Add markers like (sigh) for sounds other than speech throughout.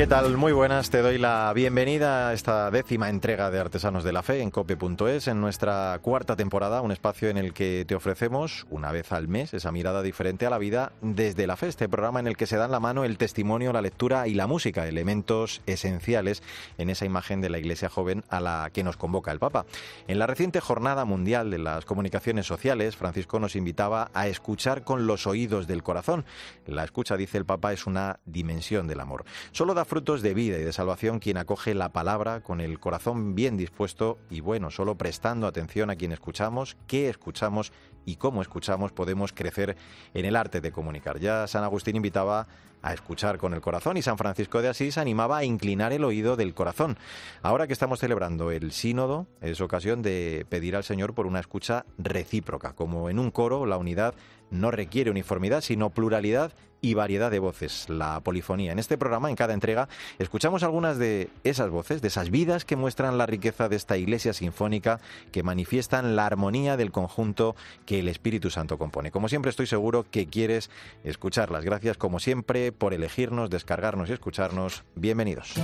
¿Qué tal? Muy buenas, te doy la bienvenida a esta décima entrega de Artesanos de la Fe en cope.es, en nuestra cuarta temporada, un espacio en el que te ofrecemos una vez al mes esa mirada diferente a la vida desde la fe, este programa en el que se dan la mano el testimonio, la lectura y la música, elementos esenciales en esa imagen de la Iglesia joven a la que nos convoca el Papa. En la reciente Jornada Mundial de las Comunicaciones Sociales, Francisco nos invitaba a escuchar con los oídos del corazón. La escucha, dice el Papa, es una dimensión del amor. Solo da frutos de vida y de salvación quien acoge la palabra con el corazón bien dispuesto y bueno, solo prestando atención a quien escuchamos, qué escuchamos y cómo escuchamos podemos crecer en el arte de comunicar. Ya San Agustín invitaba a escuchar con el corazón y San Francisco de Asís animaba a inclinar el oído del corazón. Ahora que estamos celebrando el sínodo, es ocasión de pedir al Señor por una escucha recíproca. Como en un coro, la unidad no requiere uniformidad, sino pluralidad y variedad de voces, la polifonía. En este programa, en cada entrega, escuchamos algunas de esas voces, de esas vidas que muestran la riqueza de esta iglesia sinfónica, que manifiestan la armonía del conjunto que el Espíritu Santo compone. Como siempre, estoy seguro que quieres escucharlas. Gracias, como siempre, por elegirnos, descargarnos y escucharnos. Bienvenidos.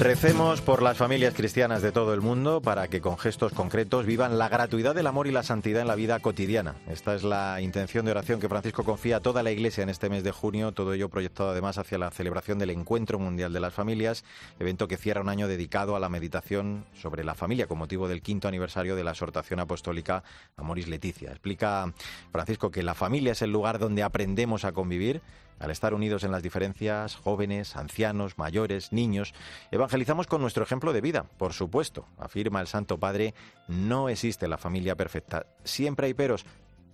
Recemos por las familias cristianas de todo el mundo para que con gestos concretos vivan la gratuidad del amor y la santidad en la vida cotidiana. Esta es la intención de oración que Francisco confía a toda la Iglesia en este mes de junio, todo ello proyectado además hacia la celebración del Encuentro Mundial de las Familias, evento que cierra un año dedicado a la meditación sobre la familia con motivo del quinto aniversario de la exhortación apostólica Amoris Leticia. Explica Francisco que la familia es el lugar donde aprendemos a convivir al estar unidos en las diferencias, jóvenes, ancianos, mayores, niños, evangelizamos con nuestro ejemplo de vida. Por supuesto, afirma el Santo Padre, no existe la familia perfecta. Siempre hay peros,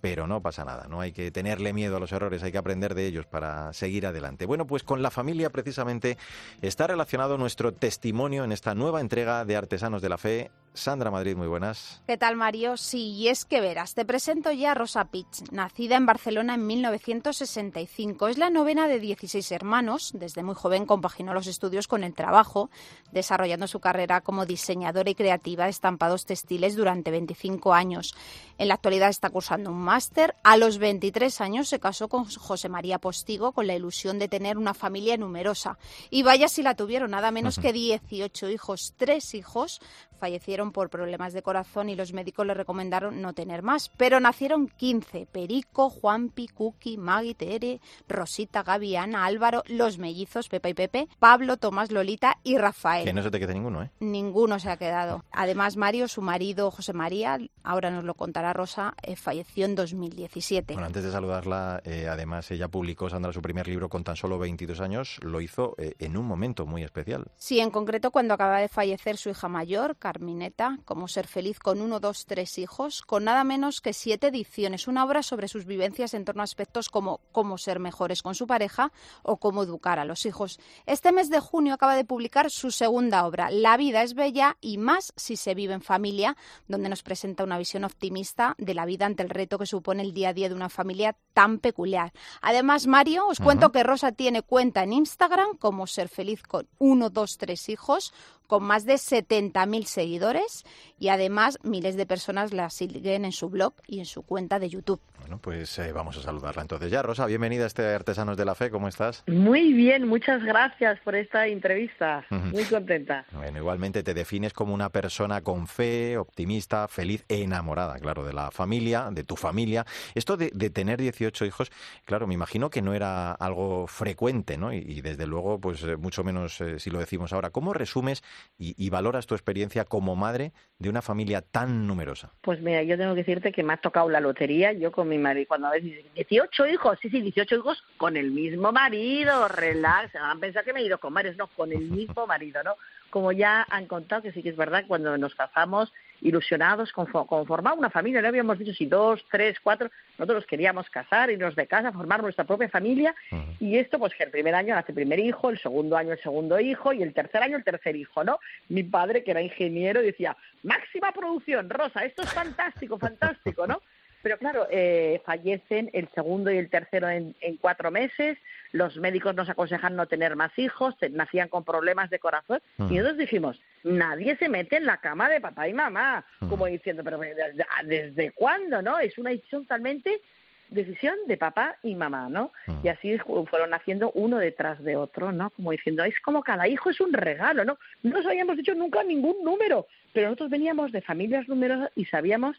pero no pasa nada, no hay que tenerle miedo a los errores, hay que aprender de ellos para seguir adelante. Bueno, pues con la familia precisamente está relacionado nuestro testimonio en esta nueva entrega de Artesanos de la Fe Sandra Madrid, muy buenas. ¿Qué tal, Mario? Sí, y es que verás, te presento ya a Rosa Pitch, nacida en Barcelona en 1965. Es la novena de 16 hermanos. Desde muy joven compaginó los estudios con el trabajo, desarrollando su carrera como diseñadora y creativa de estampados textiles durante 25 años. En la actualidad está cursando un máster. A los 23 años se casó con José María Postigo con la ilusión de tener una familia numerosa. Y vaya si la tuvieron, nada menos que 18 hijos, tres hijos fallecieron por problemas de corazón y los médicos le recomendaron no tener más. Pero nacieron 15, Perico, Juanpi, Cookie, Maggie, Tere, Rosita, Gaby, Ana, Álvaro, los mellizos, Pepa y Pepe, Pablo, Tomás, Lolita y Rafael. Que no se te quede ninguno, ¿eh? Ninguno se ha quedado. Además, Mario, su marido José María, ahora nos lo contará Rosa, eh, falleció en 2017. Bueno, antes de saludarla, eh, además ella publicó, Sandra, su primer libro con tan solo 22 años, lo hizo eh, en un momento muy especial. Sí, en concreto cuando acaba de fallecer su hija mayor, Carmineta, Cómo ser feliz con uno, dos, tres hijos, con nada menos que siete ediciones, una obra sobre sus vivencias en torno a aspectos como cómo ser mejores con su pareja o cómo educar a los hijos. Este mes de junio acaba de publicar su segunda obra, La vida es bella y más si se vive en familia, donde nos presenta una visión optimista de la vida ante el reto que supone el día a día de una familia tan peculiar. Además, Mario, os cuento que Rosa tiene cuenta en Instagram como ser feliz con uno, dos, tres hijos, con más de 70.000 seguidores y además miles de personas la siguen en su blog y en su cuenta de YouTube. Bueno, pues eh, vamos a saludarla entonces ya. Rosa, bienvenida a este Artesanos de la Fe, ¿cómo estás? Muy bien, muchas gracias por esta entrevista. Muy contenta. Bueno, igualmente te defines como una persona con fe, optimista, feliz e enamorada, claro, de la familia, de tu familia. Esto de, de tener 18 hijos, claro, me imagino que no era algo frecuente, ¿no? Y, y desde luego, pues eh, mucho menos eh, si lo decimos ahora. ¿Cómo resumes y, y, valoras tu experiencia como madre de una familia tan numerosa? Pues mira, yo tengo que decirte que me ha tocado la lotería. Yo con mi marido, cuando a veces dicen 18 hijos, sí, sí, 18 hijos con el mismo marido, relax. Han pensado que me he ido con varios, no, con el mismo marido, ¿no? Como ya han contado, que sí que es verdad, cuando nos casamos ilusionados con, con formar una familia. No habíamos dicho si dos, tres, cuatro. Nosotros queríamos casar, irnos de casa, formar nuestra propia familia. Y esto, pues que el primer año nace el primer hijo, el segundo año el segundo hijo y el tercer año el tercer hijo, ¿no? Mi padre, que era ingeniero, decía, máxima producción, Rosa, esto es fantástico, fantástico, ¿no? Pero claro, eh, fallecen el segundo y el tercero en, cuatro meses, los médicos nos aconsejan no tener más hijos, nacían con problemas de corazón, y nosotros dijimos, nadie se mete en la cama de papá y mamá, como diciendo, pero ¿desde, cuándo, no? Es una decisión totalmente decisión de papá y mamá, ¿no? Y así fueron naciendo uno detrás de otro, ¿no? Como diciendo, es como cada hijo es un regalo, ¿no? No nos habíamos dicho nunca ningún número, pero nosotros veníamos de familias numerosas y sabíamos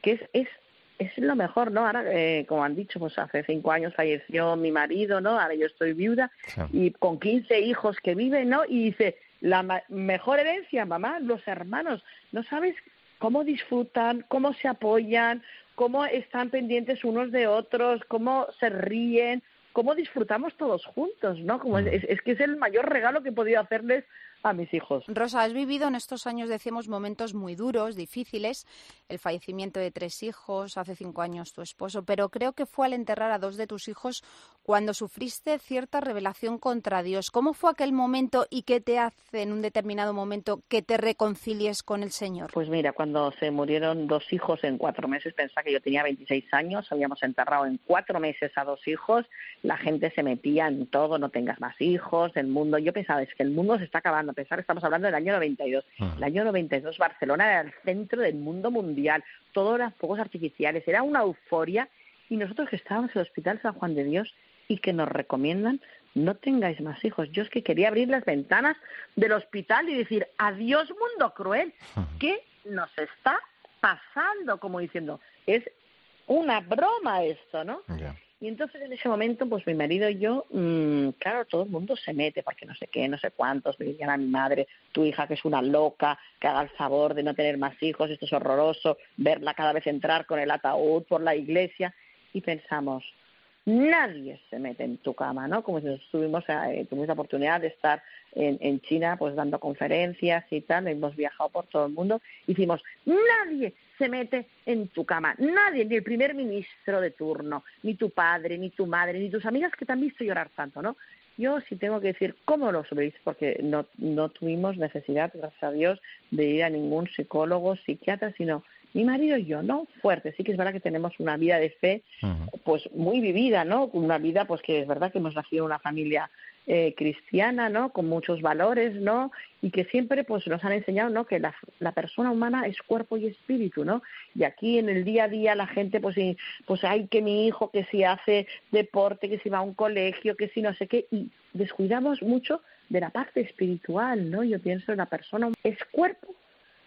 que es, es es lo mejor, ¿no? Ahora, eh, como han dicho, pues hace cinco años falleció mi marido, ¿no? Ahora yo estoy viuda y con 15 hijos que viven, ¿no? Y dice, la mejor herencia, mamá, los hermanos, ¿no sabes cómo disfrutan, cómo se apoyan, cómo están pendientes unos de otros, cómo se ríen, cómo disfrutamos todos juntos, ¿no? Como es, es, que es el mayor regalo que he podido hacerles a mis hijos. Rosa, has vivido en estos años, decimos, momentos muy duros, difíciles, el fallecimiento de tres hijos, hace cinco años tu esposo, pero creo que fue al enterrar a dos de tus hijos cuando sufriste cierta revelación contra Dios. ¿Cómo fue aquel momento y qué te hace en un determinado momento que te reconcilies con el Señor? Pues mira, cuando se murieron dos hijos en cuatro meses, pensaba que yo tenía 26 años, habíamos enterrado en cuatro meses a dos hijos, la gente se metía en todo, no tengas más hijos, el mundo, yo pensaba, es que el mundo se está acabando, pensar, estamos hablando del año 92. El año 92 Barcelona era el centro del mundo mundial, todos eran fuegos artificiales, era una euforia y nosotros que estábamos en el Hospital San Juan de Dios y que nos recomiendan no tengáis más hijos. Yo es que quería abrir las ventanas del hospital y decir, adiós mundo cruel, ¿qué nos está pasando? Como diciendo, es una broma esto, ¿no? Y entonces en ese momento, pues mi marido y yo, mmm, claro, todo el mundo se mete, porque no sé qué, no sé cuántos, me dirían a mi madre, tu hija que es una loca, que haga el favor de no tener más hijos, esto es horroroso, verla cada vez entrar con el ataúd por la iglesia, y pensamos, nadie se mete en tu cama, ¿no? Como si estuvimos, eh, tuvimos la oportunidad de estar en, en, China, pues dando conferencias y tal, hemos viajado por todo el mundo, y decimos, nadie se mete en tu cama. Nadie, ni el primer ministro de turno, ni tu padre, ni tu madre, ni tus amigas que te han visto llorar tanto, ¿no? Yo sí tengo que decir cómo lo subís, porque no, no tuvimos necesidad, gracias a Dios, de ir a ningún psicólogo, psiquiatra, sino mi marido y yo, ¿no? Fuerte. Sí que es verdad que tenemos una vida de fe, pues muy vivida, ¿no? Una vida, pues que es verdad que hemos nacido en una familia eh, cristiana, ¿no? Con muchos valores, ¿no? Y que siempre, pues, nos han enseñado, ¿no? Que la, la, persona humana es cuerpo y espíritu, ¿no? Y aquí en el día a día la gente, pues, y, pues, hay que mi hijo que si hace deporte, que si va a un colegio, que si no sé qué, y descuidamos mucho de la parte espiritual, ¿no? Yo pienso en la persona es cuerpo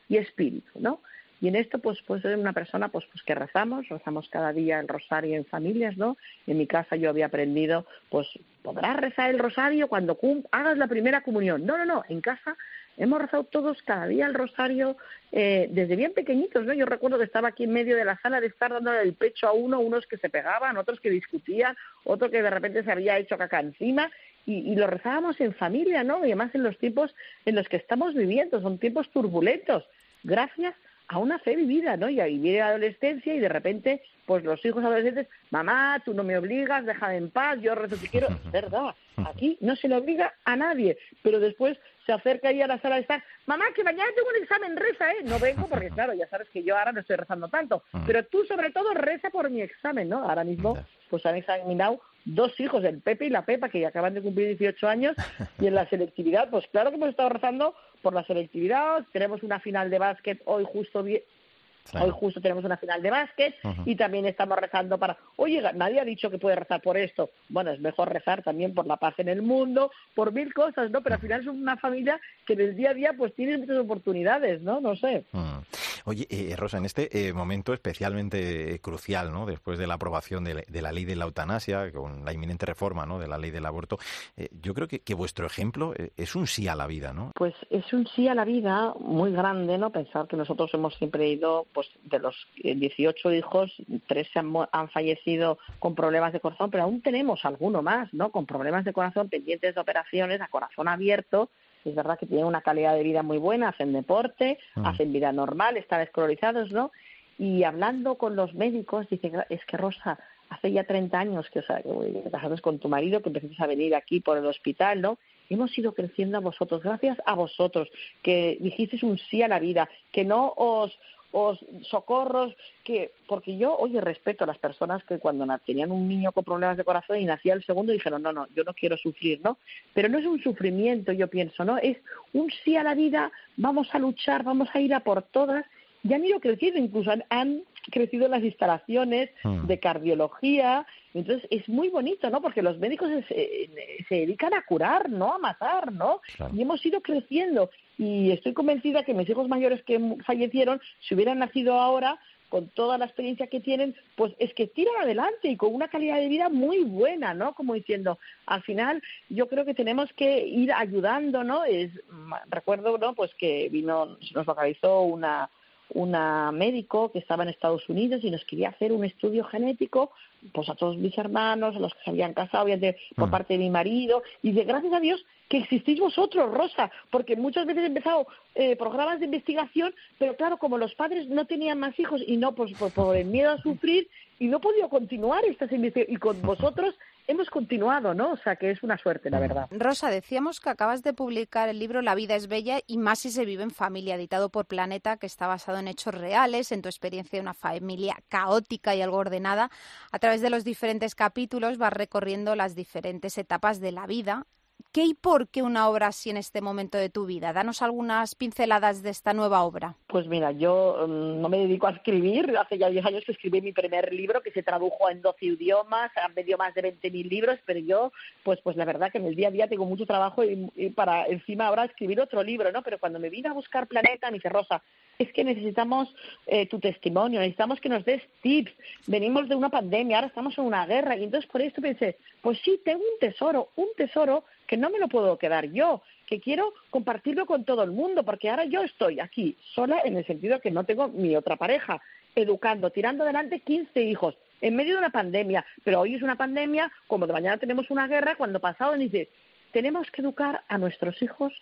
y espíritu, ¿no? Y en esto, pues, pues soy una persona pues, pues que rezamos, rezamos cada día el rosario en familias, ¿no? En mi casa yo había aprendido, pues, podrás rezar el rosario cuando hagas la primera comunión. No, no, no, en casa hemos rezado todos cada día el rosario eh, desde bien pequeñitos, ¿no? Yo recuerdo que estaba aquí en medio de la sala de estar dándole el pecho a uno, unos que se pegaban, otros que discutían, otro que de repente se había hecho caca encima y, y, lo rezábamos en familia, ¿no? Y además en los tiempos en los que estamos viviendo, son tiempos turbulentos. Gracias a una fe vivida, ¿no? Y ahí viene la adolescencia y de repente, pues los hijos adolescentes, mamá, tú no me obligas, déjame en paz, yo rezo si quiero. Es (laughs) verdad, aquí no se le obliga a nadie, pero después se acerca ahí a la sala de estar, mamá, que mañana tengo un examen, reza, ¿eh? No vengo porque, (laughs) claro, ya sabes que yo ahora no estoy rezando tanto, pero tú sobre todo reza por mi examen, ¿no? Ahora mismo, pues han examinado dos hijos, el Pepe y la Pepa, que ya acaban de cumplir 18 años, y en la selectividad, pues claro que hemos estado rezando por la selectividad, tenemos una final de básquet hoy justo Hoy justo tenemos una final de básquet y también estamos rezando para, oye, nadie ha dicho que puede rezar por esto. Bueno, es mejor rezar también por la paz en el mundo, por mil cosas, ¿no? Pero al final es una familia que en el día a día pues tiene muchas oportunidades, ¿no? No sé. Oye, eh, Rosa, en este eh, momento especialmente crucial, ¿no? Después de la aprobación de, la ley de la eutanasia, con la inminente reforma, ¿no? De la ley del aborto, eh, yo creo que, que, vuestro ejemplo es un sí a la vida, ¿no? Pues es un sí a la vida muy grande, ¿no? Pensar que nosotros hemos siempre ido, pues de los 18 hijos, tres han, han fallecido con problemas de corazón, pero aún tenemos alguno más, ¿no? Con problemas de corazón pendientes de operaciones a corazón abierto es verdad que tienen una calidad de vida muy buena, hacen deporte, Mm. hacen vida normal, están escolarizados, ¿no? Y hablando con los médicos, dice, es que Rosa, hace ya 30 años que, o sea, que te casaste con tu marido, que empezaste a venir aquí por el hospital, ¿no? Hemos ido creciendo a vosotros, gracias a vosotros, que dijisteis un sí a la vida, que no os, os socorros, que porque yo, oye, respeto a las personas que cuando tenían un niño con problemas de corazón y nacía el segundo dijeron, no, no, yo no quiero sufrir, ¿no? Pero no es un sufrimiento, yo pienso, ¿no? Es un sí a la vida, vamos a luchar, vamos a ir a por todas y han ido creciendo, incluso han, han crecido las instalaciones Mm. de cardiología, entonces es muy bonito, ¿no? Porque los médicos se, se- se dedican a curar, no a matar, ¿no? Claro. Y hemos ido creciendo y estoy convencida que mis hijos mayores que fallecieron, si hubieran nacido ahora, con toda la experiencia que tienen, pues es que tiran adelante y con una calidad de vida muy buena, ¿no? Como diciendo, al final yo creo que tenemos que ir ayudando, ¿no? Es, recuerdo, ¿no? Pues que vino, se nos localizó una una médico que estaba en Estados Unidos y nos quería hacer un estudio genético pues a todos mis hermanos, a los que se habían casado obviamente, por Mm. parte de mi marido y de gracias a Dios que existís vosotros, Rosa, porque muchas veces he empezado eh, programas de investigación, pero claro, como los padres no tenían más hijos y no pues, por, por el miedo a sufrir y no he podido continuar estas investigaciones y con vosotros (laughs) hemos continuado, ¿no? O sea que es una suerte, la verdad. Rosa, decíamos que acabas de publicar el libro La vida es bella y más si se vive en familia, editado por Planeta, que está basado en hechos reales, en tu experiencia de una familia caótica y algo ordenada. A través de los diferentes capítulos vas recorriendo las diferentes etapas de la vida. ¿Qué y por qué una obra así en este momento de tu vida? Danos algunas pinceladas de esta nueva obra. Pues mira, yo mm, no me dedico a escribir. Hace ya 10 años que escribí mi primer libro, que se tradujo en 12 idiomas, han vendido más de 20.000 libros, pero yo, pues pues la verdad que en el día a día tengo mucho trabajo y, y para encima ahora escribir otro libro, ¿no? Pero cuando me vine a buscar Planeta, me dice, Rosa, es que necesitamos eh, tu testimonio, necesitamos que nos des tips. Venimos de una pandemia, ahora estamos en una guerra. Y entonces por esto pensé, pues sí, tengo un tesoro, un tesoro que no me lo puedo quedar yo, que quiero compartirlo con todo el mundo, porque ahora yo estoy aquí sola en el sentido que no tengo mi otra pareja, educando, tirando adelante 15 hijos en medio de una pandemia, pero hoy es una pandemia, como de mañana tenemos una guerra, cuando pasado dice, tenemos que educar a nuestros hijos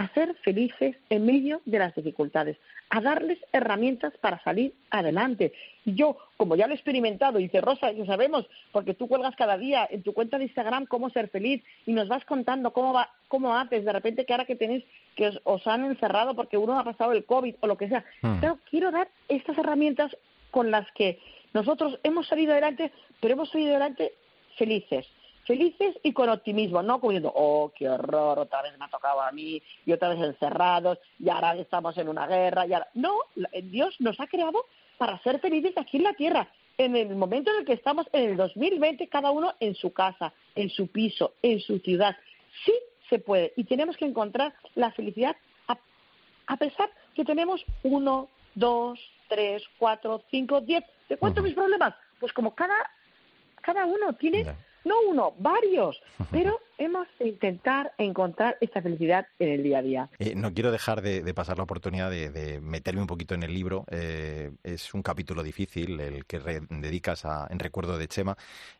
a ser felices en medio de las dificultades, a darles herramientas para salir adelante. Y yo, como ya lo he experimentado, dice Rosa, ya sabemos, porque tú cuelgas cada día en tu cuenta de Instagram cómo ser feliz y nos vas contando cómo va, cómo haces, de repente que ahora que tenéis, que os, os han encerrado porque uno ha pasado el COVID o lo que sea. Mm. Claro, quiero dar estas herramientas con las que nosotros hemos salido adelante, pero hemos salido adelante felices felices y con optimismo, no como diciendo, oh, qué horror, otra vez me ha tocado a mí, y otra vez encerrados, y ahora estamos en una guerra, y ahora... No, la- Dios nos ha creado para ser felices aquí en la tierra, en el momento en el que estamos, en el 2020, cada uno en su casa, en su piso, en su ciudad. Sí se puede, y tenemos que encontrar la felicidad a, a pesar que tenemos uno, dos, tres, cuatro, cinco, diez. ¿De cuántos mis problemas? Pues como cada, cada uno tiene. No uno, varios, (laughs) pero hemos de intentar encontrar esta felicidad en el día a día. Eh, no quiero dejar de, de pasar la oportunidad de, de meterme un poquito en el libro. Eh, es un capítulo difícil el que re- dedicas a, en recuerdo de Chema.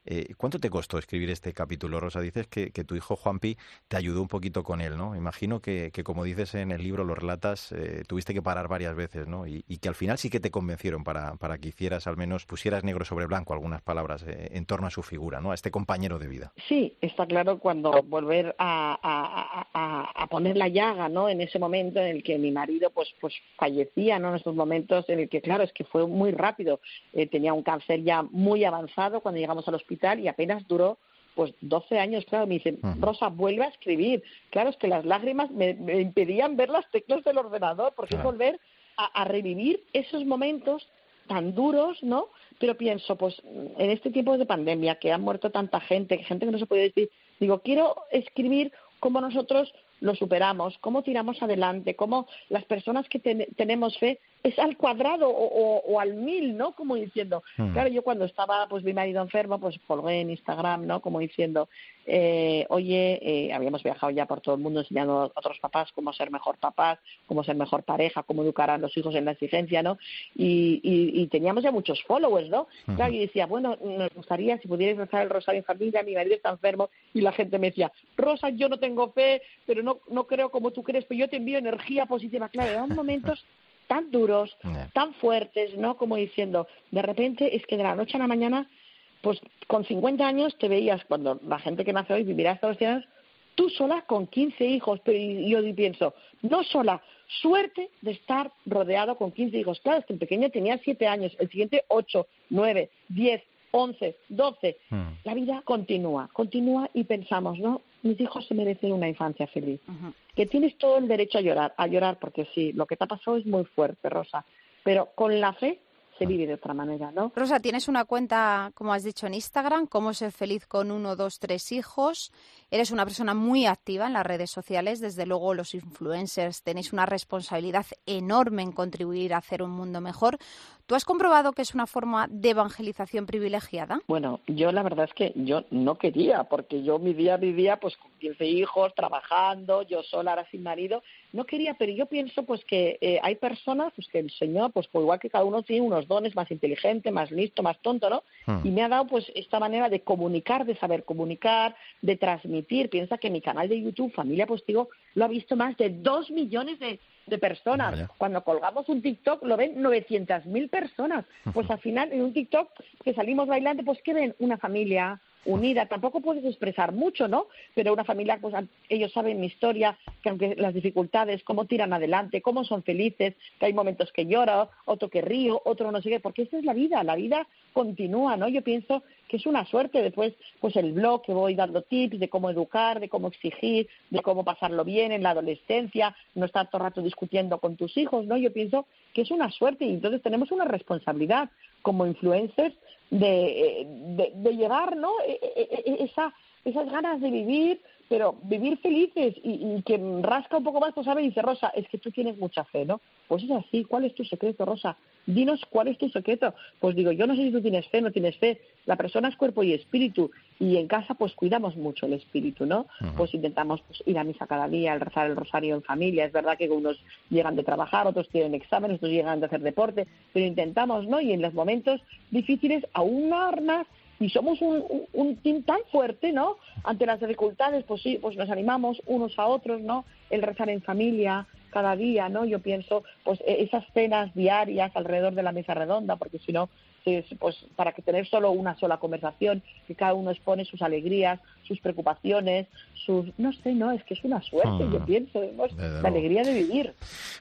Eh, ¿Cuánto te costó escribir este capítulo, Rosa? Dices que, que tu hijo Juanpi te ayudó un poquito con él, ¿no? Imagino que, que como dices en el libro, lo relatas, tuviste que parar varias veces, ¿no? Y, y que al final sí que te convencieron para, para que hicieras, al menos, pusieras negro sobre blanco algunas palabras en torno a su figura, ¿no? A este compañero de vida. Sí, está claro cuando volver a, a- a- a poner la llaga, ¿no? En ese momento en el que mi marido, pues, pues fallecía, ¿no? En estos momentos en el que, claro, es que fue muy rápido. Eh, tenía un cáncer ya muy avanzado cuando llegamos al hospital y apenas duró pues 12 años, claro, me dicen. Rosa, vuelve a escribir. Claro, es que las lágrimas me, me impedían ver las teclas del ordenador, porque es Claro. volver a, a revivir esos momentos tan duros, ¿no? Pero pienso, pues en este tiempo de pandemia, que ha muerto tanta gente, gente que no se puede decir, digo, quiero escribir cómo nosotros lo superamos, cómo tiramos adelante, cómo las personas que ten- tenemos fe es al cuadrado o, al mil, ¿no? Como diciendo, hmm. claro, yo cuando estaba, pues mi marido enfermo, pues colgué en Instagram, ¿no? Como diciendo, eh, oye, eh, habíamos viajado ya por todo el mundo enseñando a otros papás cómo ser mejor papás, cómo ser mejor pareja, cómo educar a los hijos en la exigencia, ¿no? Y, y, teníamos ya muchos followers, ¿no? Claro, y decía, bueno, nos gustaría si pudierais rezar el rosario en familia, mi marido está enfermo, y la gente me decía, Rosa, yo no tengo fe, pero no, no creo como tú crees, pero yo te envío energía positiva. Claro, eran momentos (laughs) tan duros, tan fuertes, ¿no? Como diciendo, de repente es que de la noche a la mañana, pues con 50 años te veías, cuando la gente que nace hoy vivirá hasta los 100 años, tú sola con 15 hijos, pero yo pienso, no sola, suerte de estar rodeado con 15 hijos. Claro, es que el pequeño tenía 7 años, el siguiente 8, 9, 10, 11, 12. La vida continúa, continúa y pensamos, ¿no? Mis hijos se merecen una infancia feliz. Que tienes todo el derecho a llorar, a llorar, porque sí, lo que te ha pasado es muy fuerte, Rosa. Pero con la fe se vive de otra manera, ¿no? Rosa, tienes una cuenta, como has dicho, en Instagram, cómo ser feliz con uno, dos, tres hijos. Eres una persona muy activa en las redes sociales. Desde luego, los influencers tenéis una responsabilidad enorme en contribuir a hacer un mundo mejor. ¿Tú has comprobado que es una forma de evangelización privilegiada? Bueno, yo la verdad es que yo no quería, porque yo mi día vivía pues con 15 hijos, trabajando, yo sola, ahora sin marido. No quería, pero yo pienso pues que eh, hay personas pues que el Señor, pues, pues, igual que cada uno tiene unos dones más inteligente, más listo, más tonto, ¿no? Hmm. Y me ha dado pues esta manera de comunicar, de saber comunicar, de transmitir. Piensa que mi canal de YouTube, Familia Postigo, lo ha visto más de dos millones de de personas. Cuando colgamos un TikTok lo ven 900.000 personas. Pues al final en un TikTok que salimos bailando, pues ¿qué ven? Una familia, unida. Tampoco puedes expresar mucho, ¿no? Pero una familia, pues ellos saben mi historia, que aunque las dificultades, cómo tiran adelante, cómo son felices, que hay momentos que lloro, otro que río, otro no sé qué, porque esta es la vida, la vida continúa, ¿no? Yo pienso que es una suerte después, pues el blog que voy dando tips de cómo educar, de cómo exigir, de cómo pasarlo bien en la adolescencia, no estar todo el rato discutiendo con tus hijos, ¿no? Yo pienso que es una suerte y entonces tenemos una responsabilidad como influencers de, de, de llevar ¿no? E, e, e, esa, esas ganas de vivir, pero vivir felices y, que rasca un poco más, pues sabe, dice Rosa, es que tú tienes mucha fe, ¿no? Pues es así, ¿cuál es tu secreto, Rosa? Dinos cuál es tu secreto. Pues digo, yo no sé si tú tienes fe, no tienes fe. La persona es cuerpo y espíritu. Y en casa, pues cuidamos mucho el espíritu, ¿no? Pues intentamos pues, ir a misa cada día, rezar el rosario en familia. Es verdad que unos llegan de trabajar, otros tienen exámenes, otros llegan de hacer deporte, pero intentamos, ¿no? Y en los momentos difíciles, aún más y somos un, un, team tan fuerte, ¿no? Ante las dificultades, pues sí, pues nos animamos unos a otros, ¿no? El rezar en familia cada día, ¿no? Yo pienso, pues e, esas cenas diarias alrededor de la mesa redonda, porque si no, pues para que tener solo una sola conversación, que cada uno expone sus alegrías, sus preocupaciones, sus no sé, no, es que es una suerte, yo hmm. pienso, la alegría de vivir.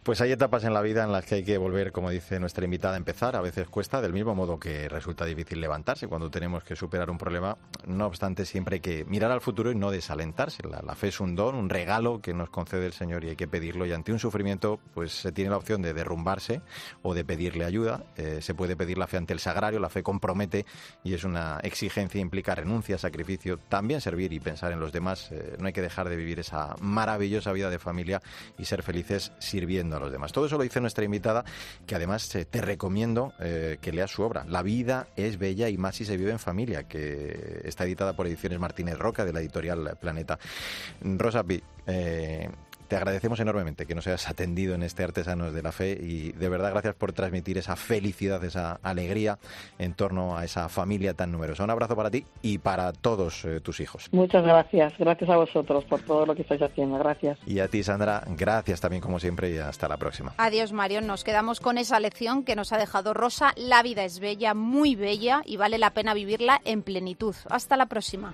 Pues hay etapas en la vida en las que hay que volver, como dice nuestra invitada, a empezar, a veces cuesta, del mismo modo que resulta difícil levantarse cuando tenemos que superar un problema, no obstante siempre hay que mirar al futuro y no desalentarse. La, fe es un don, un regalo que nos concede el Señor y hay que pedirlo y ante un sufrimiento pues se tiene la opción de derrumbarse o de pedirle ayuda, eh, se puede pedir la fe ante el sagrario, la fe compromete y es una exigencia, implica renuncia, sacrificio, también servir y pensar en los demás. Eh, no hay que dejar de vivir esa maravillosa vida de familia y ser felices sirviendo a los demás. Todo eso lo dice nuestra invitada, que además eh, te recomiendo eh, que leas su obra. La vida es bella y más si se vive en familia, que está editada por Ediciones Martínez Roca de la editorial Planeta. Rosa eh, te agradecemos enormemente que nos hayas atendido en este Artesanos de la Fe y de verdad gracias por transmitir esa felicidad, esa alegría en torno a esa familia tan numerosa. Un abrazo para ti y para todos eh, tus hijos. Muchas gracias. Gracias a vosotros por todo lo que estáis haciendo. Gracias. Y a ti, Sandra, gracias también como siempre y hasta la próxima. Adiós, Mario. Nos quedamos con esa lección que nos ha dejado Rosa. La vida es bella, muy bella y vale la pena vivirla en plenitud. Hasta la próxima.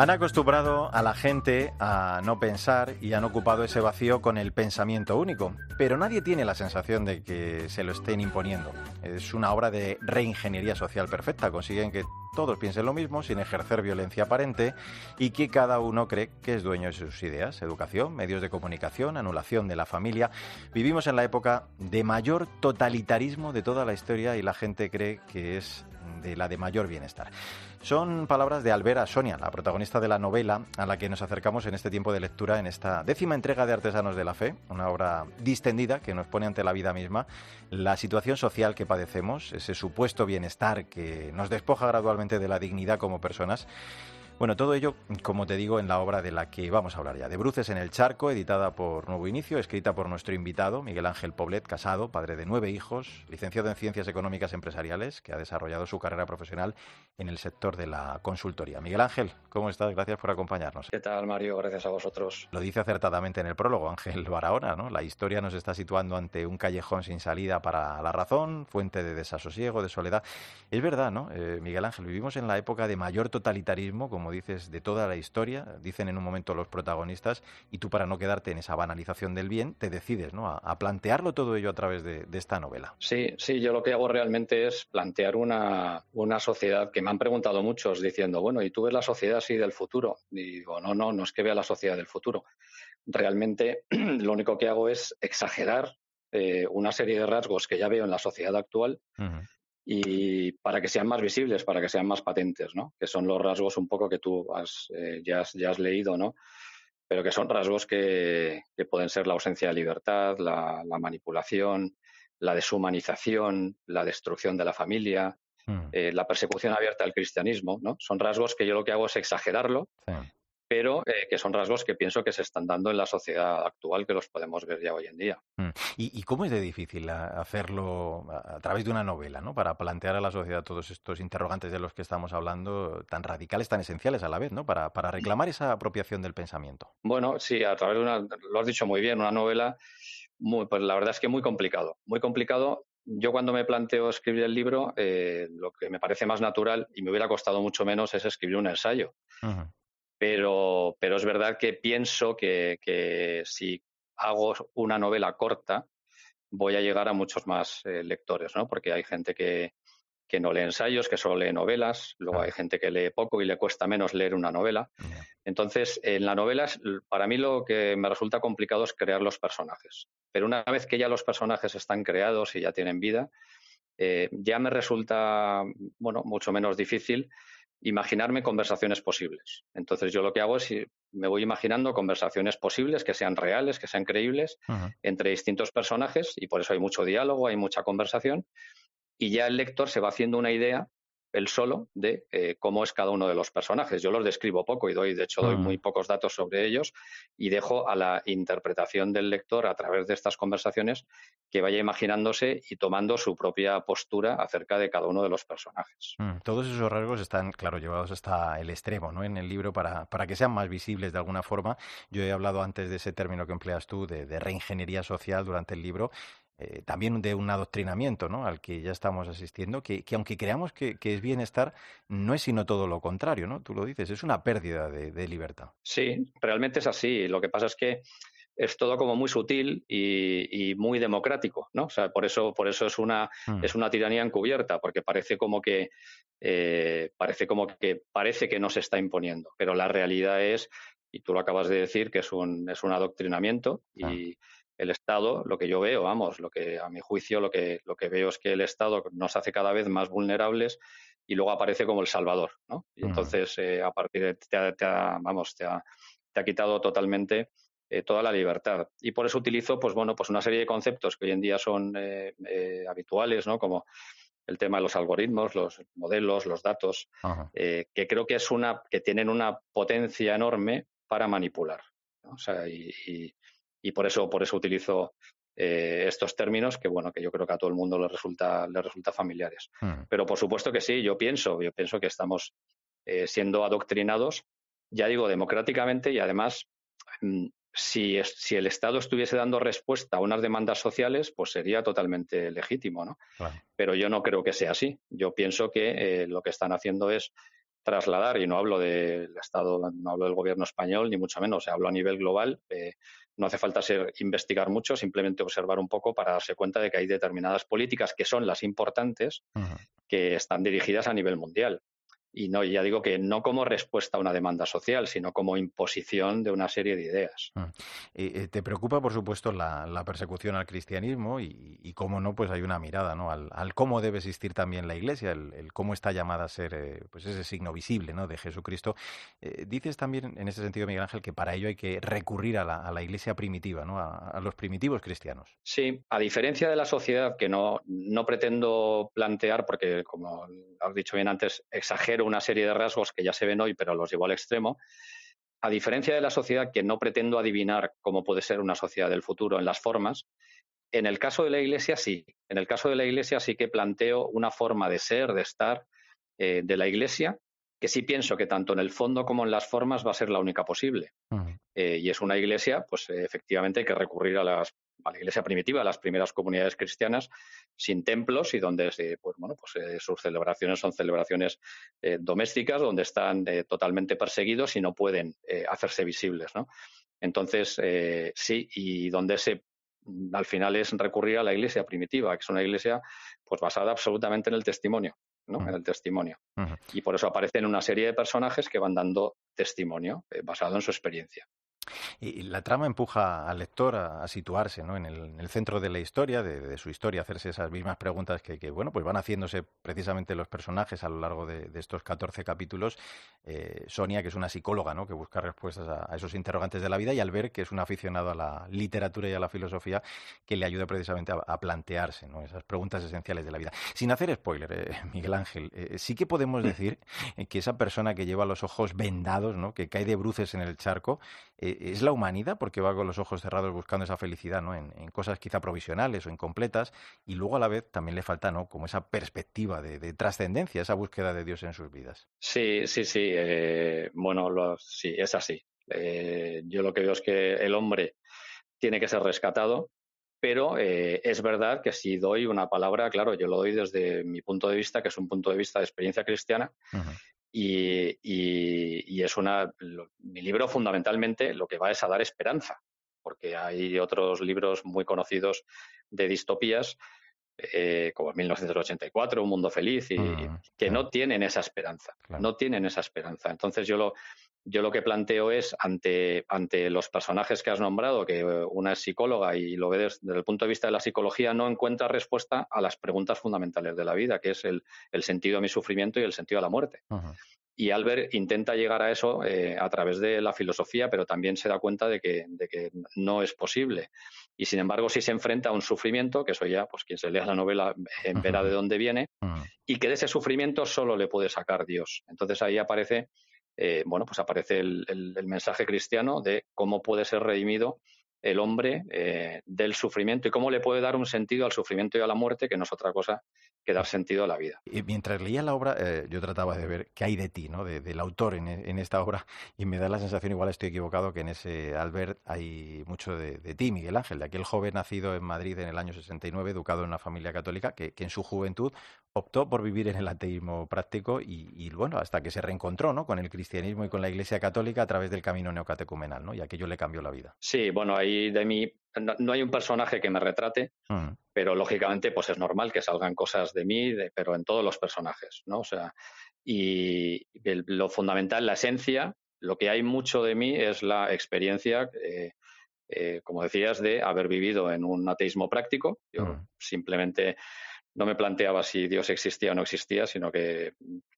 Han acostumbrado a la gente a no pensar y han ocupado ese vacío con el pensamiento único, pero nadie tiene la sensación de que se lo estén imponiendo. Es una obra de reingeniería social perfecta, consiguen que todos piensen lo mismo sin ejercer violencia aparente y que cada uno cree que es dueño de sus ideas, educación, medios de comunicación, anulación de la familia. Vivimos en la época de mayor totalitarismo de toda la historia y la gente cree que es de la de mayor bienestar. Son palabras de Albera Sonia, la protagonista de la novela a la que nos acercamos en este tiempo de lectura, en esta décima entrega de Artesanos de la Fe, una obra distendida que nos pone ante la vida misma la situación social que padecemos, ese supuesto bienestar que nos despoja gradualmente de la dignidad como personas bueno, todo ello, como te digo, en la obra de la que vamos a hablar ya, de Bruces en el Charco, editada por Nuevo Inicio, escrita por nuestro invitado, Miguel Ángel Poblet, casado, padre de nueve hijos, licenciado en Ciencias Económicas Empresariales, que ha desarrollado su carrera profesional en el sector de la consultoría. Miguel Ángel, ¿cómo estás? Gracias por acompañarnos. ¿Qué tal, Mario? Gracias a vosotros. Lo dice acertadamente en el prólogo Ángel Barahona, ¿no? La historia nos está situando ante un callejón sin salida para la razón, fuente de desasosiego, de soledad. Es verdad, ¿no? Eh, Miguel Ángel, vivimos en la época de mayor totalitarismo, como dices, de toda la historia, dicen en un momento los protagonistas, y tú para no quedarte en esa banalización del bien, te decides ¿no? a, plantearlo todo ello a través de, esta novela. Sí, sí, yo lo que hago realmente es plantear una, una sociedad que me han preguntado muchos diciendo, bueno, ¿y tú ves la sociedad así del futuro? Y digo, no, no, no es que vea la sociedad del futuro. Realmente (clears throat) lo único que hago es exagerar eh, una serie de rasgos que ya veo en la sociedad actual y para que sean más visibles, para que sean más patentes, ¿no? Que son los rasgos un poco que tú has, eh, ya, has, ya, has, leído, ¿no? Pero que son rasgos que, que pueden ser la ausencia de libertad, la, la, manipulación, la deshumanización, la destrucción de la familia, hmm. eh, la persecución abierta al cristianismo, ¿no? Son rasgos que yo lo que hago es exagerarlo pero eh, que son rasgos que pienso que se están dando en la sociedad actual, que los podemos ver ya hoy en día. Mm. ¿Y, cómo es de difícil hacerlo a, través de una novela, ¿no? para plantear a la sociedad todos estos interrogantes de los que estamos hablando, tan radicales, tan esenciales a la vez, ¿no? para, para reclamar esa apropiación del pensamiento? Bueno, sí, a través de una, lo has dicho muy bien, una novela, muy, pues la verdad es que muy complicado, muy complicado yo cuando me planteo escribir el libro, eh, lo que me parece más natural y me hubiera costado mucho menos es escribir un ensayo pero, pero es verdad que pienso que, que, si hago una novela corta, voy a llegar a muchos más eh, lectores, ¿no? Porque hay gente que, que no lee ensayos, que solo lee novelas, luego hay gente que lee poco y le cuesta menos leer una novela. Entonces, en la novela, para mí lo que me resulta complicado es crear los personajes. Pero una vez que ya los personajes están creados y ya tienen vida, eh, ya me resulta, bueno, mucho menos difícil imaginarme conversaciones posibles. Entonces yo lo que hago es me voy imaginando conversaciones posibles que sean reales, que sean creíbles entre distintos personajes y por eso hay mucho diálogo, hay mucha conversación y ya el lector se va haciendo una idea el solo de eh, cómo es cada uno de los personajes. Yo los describo poco y doy, de hecho, doy muy pocos datos sobre ellos y dejo a la interpretación del lector a través de estas conversaciones que vaya imaginándose y tomando su propia postura acerca de cada uno de los personajes. Mm, todos esos rasgos están, claro, llevados hasta el extremo, ¿no? En el libro para, para que sean más visibles de alguna forma. Yo he hablado antes de ese término que empleas tú, de, de reingeniería social durante el libro. Eh, también de un adoctrinamiento ¿no? al que ya estamos asistiendo, que, aunque creamos que, es bienestar, no es sino todo lo contrario, ¿no? Tú lo dices, es una pérdida de, libertad. Sí, realmente es así. Lo que pasa es que es todo como muy sutil y, muy democrático, ¿no? O sea, por eso, por eso es una, mm. es una tiranía encubierta, porque parece como que eh, parece como que parece que no se está imponiendo, pero la realidad es, y tú lo acabas de decir, que es un, es un adoctrinamiento y el Estado, lo que yo veo, vamos, lo que a mi juicio lo que, lo que veo es que el Estado nos hace cada vez más vulnerables y luego aparece como el Salvador, ¿no? Y entonces, eh, a partir de, te ha, vamos, te ha, te ha, quitado totalmente eh, toda la libertad. Y por eso utilizo, pues bueno, pues una serie de conceptos que hoy en día son eh, habituales, ¿no? Como el tema de los algoritmos, los modelos, los datos, que creo que es una, que tienen una potencia enorme para manipular. O sea, y, y por eso, por eso utilizo eh, estos términos que bueno que yo creo que a todo el mundo le resulta le resulta familiares. Hmm. pero por supuesto que sí yo pienso yo pienso que estamos eh, siendo adoctrinados ya digo democráticamente y además mm, si, si el Estado estuviese dando respuesta a unas demandas sociales pues sería totalmente legítimo no pero yo no creo que sea así. Yo pienso que eh, lo que están haciendo es trasladar, y no hablo del Estado, no hablo del gobierno español, ni mucho menos, hablo a nivel global. Eh, no hace falta ser, investigar mucho, simplemente observar un poco para darse cuenta de que hay determinadas políticas que son las importantes que están dirigidas a nivel mundial y no, ya digo que no como respuesta a una demanda social, sino como imposición de una serie de ideas. Mm. Eh, te preocupa, por supuesto, la, persecución al cristianismo y, y, cómo no, pues hay una mirada ¿no? al, cómo debe existir también la Iglesia, el, cómo está llamada a ser eh, pues ese signo visible ¿no? de Jesucristo. Eh, dices también, en ese sentido, Miguel Ángel, que para ello hay que recurrir a la, Iglesia primitiva, ¿no? A, los primitivos cristianos. Sí, a diferencia de la sociedad, que no, no pretendo plantear, porque como has dicho bien antes, exagero una serie de rasgos que ya se ven hoy, pero los llevo al extremo. A diferencia de la sociedad, que no pretendo adivinar cómo puede ser una sociedad del futuro en las formas, en el caso de la Iglesia sí. En el caso de la Iglesia sí que planteo una forma de ser, de estar eh, de la Iglesia, que sí pienso que tanto en el fondo como en las formas va a ser la única posible. Eh, y es una Iglesia, pues efectivamente hay que recurrir a las a la iglesia primitiva, las primeras comunidades cristianas sin templos y donde pues, bueno, pues, eh, sus celebraciones son celebraciones eh, domésticas, donde están eh, totalmente perseguidos y no pueden hacerse visibles. ¿no? Entonces, sí, y donde se al final es recurrir a la iglesia primitiva, que es una iglesia pues basada absolutamente en el testimonio. ¿no? en el testimonio. Y por eso aparecen una serie de personajes que van dando testimonio basado en su experiencia. Y la trama empuja al lector a, situarse ¿no? en, el, centro de la historia, de, su historia, hacerse esas mismas preguntas que, bueno, pues van haciéndose precisamente los personajes a lo largo de, estos 14 capítulos. Eh, Sonia, que es una psicóloga ¿no? que busca respuestas a, esos interrogantes de la vida, y al ver que es un aficionado a la literatura y a la filosofía, que le ayuda precisamente a, plantearse ¿no? esas preguntas esenciales de la vida. Sin hacer spoiler, eh, (laughs) Miguel Ángel, eh, sí que podemos decir que esa persona que lleva los ojos vendados, ¿no? que cae de bruces en el charco, es la humanidad porque va con los ojos cerrados buscando esa felicidad ¿no? en, cosas quizá provisionales o incompletas y luego a la vez también le falta ¿no? como esa perspectiva de, trascendencia, esa búsqueda de Dios en sus vidas. Sí, sí, sí. Eh, bueno, sí, es así. Eh, yo lo que veo es que el hombre tiene que ser rescatado, pero eh, es verdad que si doy una palabra, claro, yo lo doy desde mi punto de vista, que es un punto de vista de experiencia cristiana, y, es una, mi libro fundamentalmente lo que va es a dar esperanza, porque hay otros libros muy conocidos de distopías, eh, como 1984, Un Mundo Feliz, y, mm, que no tienen esa esperanza, no tienen esa esperanza. Entonces yo lo, yo lo que planteo es ante, ante los personajes que has nombrado, que una es psicóloga y lo ve desde, el punto de vista de la psicología, no encuentra respuesta a las preguntas fundamentales de la vida, que es el, sentido de mi sufrimiento y el sentido de la muerte. Y Albert intenta llegar a eso eh, a través de la filosofía, pero también se da cuenta de que, de que no es posible. Y sin embargo, si se enfrenta a un sufrimiento, que eso ya, pues quien se lea la novela eh, verá de dónde viene, y que de ese sufrimiento solo le puede sacar Dios. Entonces ahí aparece eh, bueno, pues aparece el, mensaje cristiano de cómo puede ser redimido el hombre eh, del sufrimiento y cómo le puede dar un sentido al sufrimiento y a la muerte, que no es otra cosa que dar sentido a la vida. Y mientras leía la obra, eh, yo trataba de ver qué hay de ti, ¿no? del autor en, esta obra, y me da la sensación, igual estoy equivocado, que en ese Albert hay mucho de, ti, Miguel Ángel, de aquel joven nacido en Madrid en el año 69, educado en una familia católica, que, en su juventud optó por vivir en el ateísmo práctico y, bueno, hasta que se reencontró ¿no? con el cristianismo y con la Iglesia católica a través del camino neocatecumenal, ¿no? y aquello le cambió la vida. Sí, bueno, ahí de mí no, hay un personaje que me retrate, mm. pero lógicamente pues es normal que salgan cosas de mí, pero en todos los personajes, ¿no? O sea, y lo fundamental, la esencia, lo que hay mucho de mí es la experiencia, eh, eh, como decías, de haber vivido en un ateísmo práctico. Yo mm. simplemente no me planteaba si Dios existía o no existía, sino que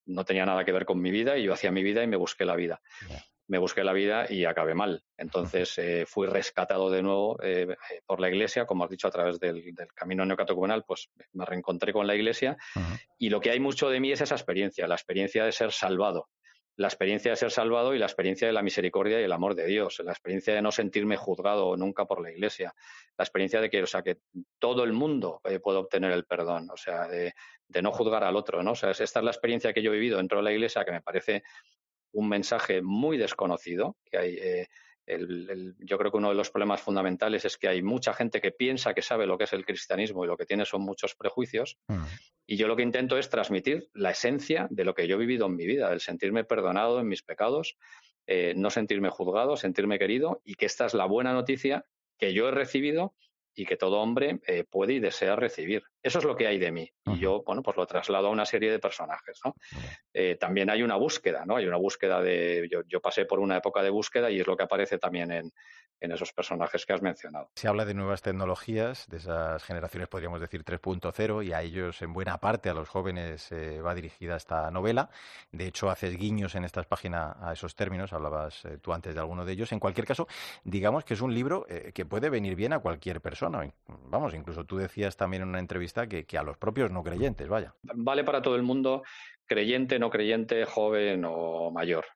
no tenía nada que ver con mi vida y yo hacía mi vida y me busqué la vida me busqué la vida y acabé mal. Entonces eh, fui rescatado de nuevo eh, eh, por la iglesia, como has dicho, a través del, camino neocatecumenal, pues me reencontré con la iglesia. Y lo que hay mucho de mí es esa experiencia, la experiencia de ser salvado. La experiencia de ser salvado y la experiencia de la misericordia y el amor de Dios, la experiencia de no sentirme juzgado nunca por la Iglesia, la experiencia de que, o sea, que todo el mundo puede obtener el perdón, o sea, de, no juzgar al otro, ¿no? O sea, esta es la experiencia que yo he vivido dentro de la Iglesia que me parece un mensaje muy desconocido, que hay, eh, yo creo que uno de los problemas fundamentales es que hay mucha gente que piensa que sabe lo que es el cristianismo y lo que tiene son muchos prejuicios. Mm. Y yo lo que intento es transmitir la esencia de lo que yo he vivido en mi vida, el sentirme perdonado en mis pecados, eh, no sentirme juzgado, sentirme querido y que esta es la buena noticia que yo he recibido y que todo hombre eh, puede y desea recibir. Eso es lo que hay de mí. Y yo, bueno, pues lo traslado a una serie de personajes. ¿no? Eh, también hay una búsqueda, ¿no? Hay una búsqueda de. Yo, yo, pasé por una época de búsqueda y es lo que aparece también en, en esos personajes que has mencionado. Se habla de nuevas tecnologías, de esas generaciones, podríamos decir 3.0, y a ellos, en buena parte, a los jóvenes eh, va dirigida esta novela. De hecho, haces guiños en estas páginas a esos términos, hablabas eh, tú antes de alguno de ellos. En cualquier caso, digamos que es un libro eh, que puede venir bien a cualquier persona. Vamos, incluso tú decías también en una entrevista que, a los propios no creyentes, vaya. Vale para todo el mundo, creyente, no creyente, joven o mayor.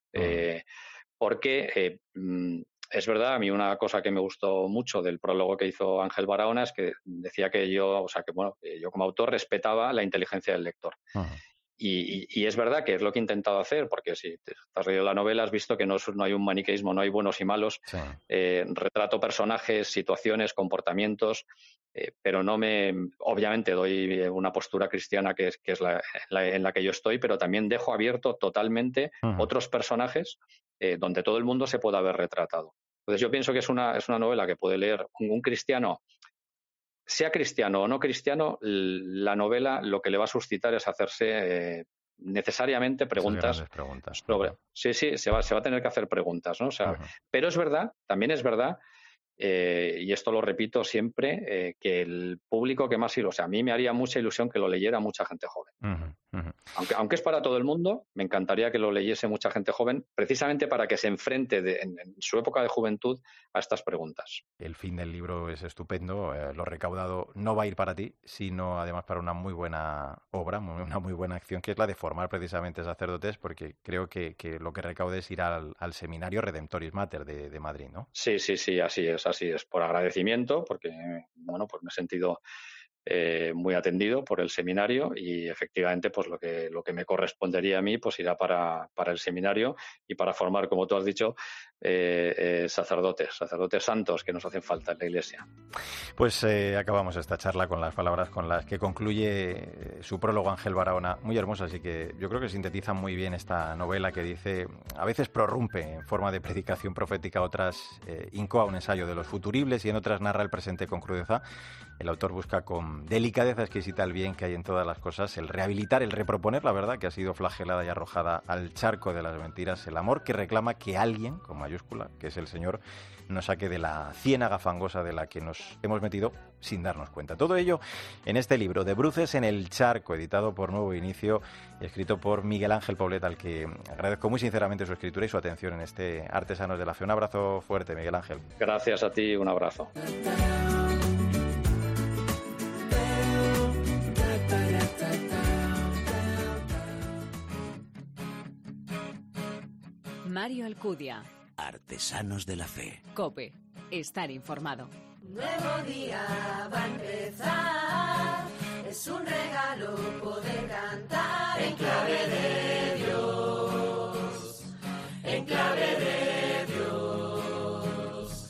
porque mm, es verdad, a mí una cosa que me gustó mucho del prólogo que hizo Ángel Barahona es que decía que yo, o sea, que bueno, yo como autor respetaba la inteligencia del lector. Y, es verdad que es lo que he intentado hacer, porque si te has leído la novela has visto que no, no hay un maniqueísmo, no hay buenos y malos. Eh, retrato personajes, situaciones, comportamientos, eh, pero no me, obviamente doy una postura cristiana que es, que es la, en la que yo estoy, pero también dejo abierto totalmente otros personajes eh, donde todo el mundo se pueda ver retratado. Entonces yo pienso que es una, es una novela que puede leer un, cristiano, sea cristiano o no cristiano, la novela lo que le va a suscitar es hacerse eh, necesariamente preguntas, preguntas sí sí se va, se va a tener que hacer preguntas no o sea, pero es verdad también es verdad eh, y esto lo repito siempre, eh, que el público que más, o sea, a mí me haría mucha ilusión que lo leyera mucha gente joven. Aunque, aunque es para todo el mundo, me encantaría que lo leyese mucha gente joven, precisamente para que se enfrente en, su época de juventud a estas preguntas. El fin del libro es estupendo, eh, lo recaudado no va a ir para ti, sino además para una muy buena obra, una muy buena acción, que es la de formar precisamente sacerdotes, porque creo que, lo que recaude es ir al, seminario Redemptoris Mater de, de Madrid, ¿no? Sí, sí, sí, así es así es, por agradecimiento, porque bueno, pues me he sentido eh, muy atendido por el seminario y efectivamente pues lo que, lo que me correspondería a mí pues irá para, para el seminario y para formar, como tú has dicho, eh, eh, sacerdotes, sacerdotes santos que nos hacen falta en la Iglesia. Pues acabamos esta charla con las palabras con las que concluye su prólogo Ángel Barahona, muy hermosa, así que yo creo que sintetiza muy bien esta novela que dice, a veces prorrumpe en forma de predicación profética, otras incoa un ensayo de los futuribles y en otras narra el presente con crudeza. El autor busca con delicadeza exquisita el bien que hay en todas las cosas, el rehabilitar, el reproponer la verdad que ha sido flagelada y arrojada al charco de las mentiras, el amor que reclama que alguien, con mayúscula, que es el Señor, nos saque de la ciénaga fangosa de la que nos hemos metido sin darnos cuenta. Todo ello en este libro, De Bruces en el Charco, editado por Nuevo Inicio, escrito por Miguel Ángel Poblet, al que agradezco muy sinceramente su escritura y su atención en este Artesanos de la Fe. Un abrazo fuerte, Miguel Ángel. Gracias a ti, un abrazo. Mario Alcudia. Artesanos de la Fe. Cope. Estar informado. Nuevo día va a empezar. Es un regalo poder cantar en clave de Dios. En clave de Dios.